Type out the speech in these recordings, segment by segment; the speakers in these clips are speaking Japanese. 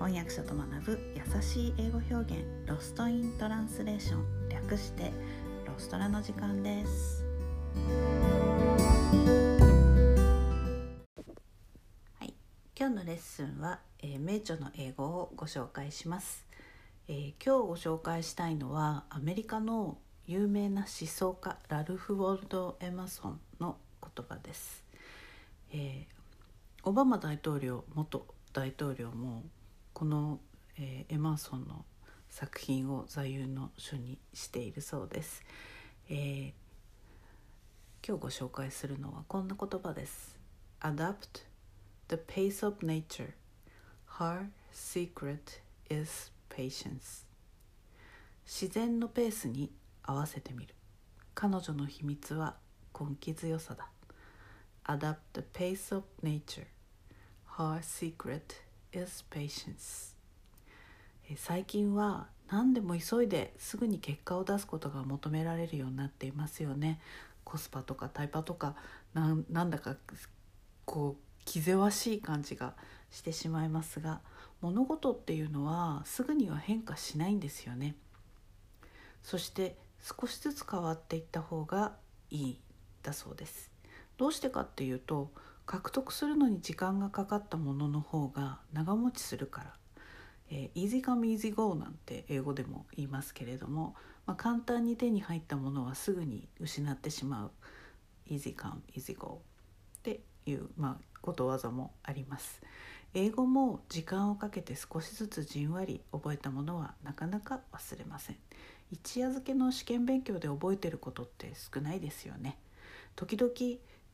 翻訳者と学ぶ優しい英語表現ロストイントランスレーション略してロストラの時間です。はい今日のレッスンは、えー、名著の英語をご紹介します、えー、今日ご紹介したいのはアメリカの有名な思想家ラルフ・ウォルド・エマソンの言葉です、えー、オバマ大統領元大統領もこの、えー、エマーソンの作品を座右の書にしているそうです、えー、今日ご紹介するのはこんな言葉です。Adapt the pace of nature. Her secret is patience. 自然のペースに合わせてみる。彼女の秘密は根気強さだ。Adapt the pace of nature. Her secret is patience. 最近は何でも急いですぐに結果を出すことが求められるようになっていますよね。コスパとかタイパとかなんだかこう気ぜわしい感じがしてしまいますが物事っていうのはすぐには変化しないんですよね。そして少しずつ変わっていった方がいいだそうです。どうしてかっていうと獲得するのに時間がかかったものの方が長持ちするから、えー、easy come easy go なんて英語でも言いますけれども、まあ、簡単に手に入ったものはすぐに失ってしまう。easy come easy go っていう、まあ、ことわざもあります。英語も時間をかけて少しずつじんわり覚えたものはなかなか忘れません。一夜漬けの試験勉強で覚えてることって少ないですよね。時々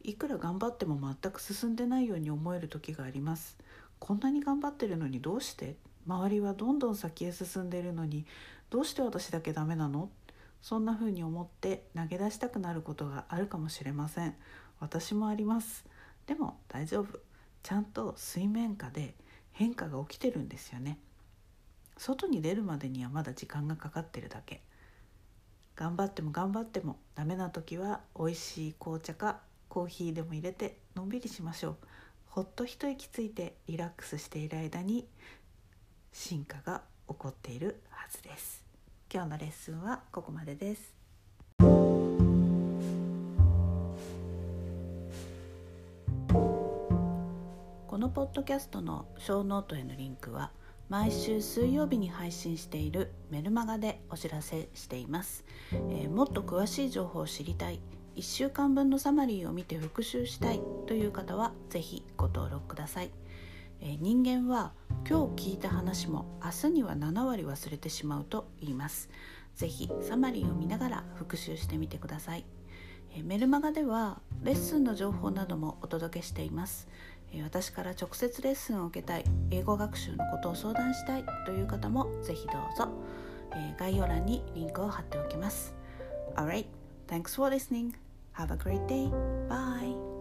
いくら頑張っても全く進んでないように思える時があります。こんなに頑張ってるのにどうして？周りはどんどん先へ進んでいるのに。どうして私だけダメなの？そんな風に思って投げ出したくなることがあるかもしれません。私もあります。でも大丈夫。ちゃんと水面下で変化が起きてるんですよね。外に出るまでにはまだ時間がかかってるだけ。頑張っても頑張ってもダメな時は美味しい紅茶かコーヒーでも入れてのんびりしましょう。ほっと一息ついてリラックスしている間に進化が起こっているはずです。今日のレッスンはここまでです。このポッドキャストのショーノートへのリンクは毎週水曜日に配信しているメルマガでお知らせしています、えー、もっと詳しい情報を知りたい。1週間分のサマリーを見て復習したいという方は是非ご登録ください、えー、人間は今日聞いた話も明日には7割忘れてしまうと言います。是非サマリーを見ながら復習してみてください、えー、メルマガではレッスンの情報などもお届けしています。私から直接レッスンを受けたい英語学習のことを相談したいという方もぜひどうぞ。え、概要欄にリンクを貼っておきます。Alright, thanks for listening. Have a great day. Bye.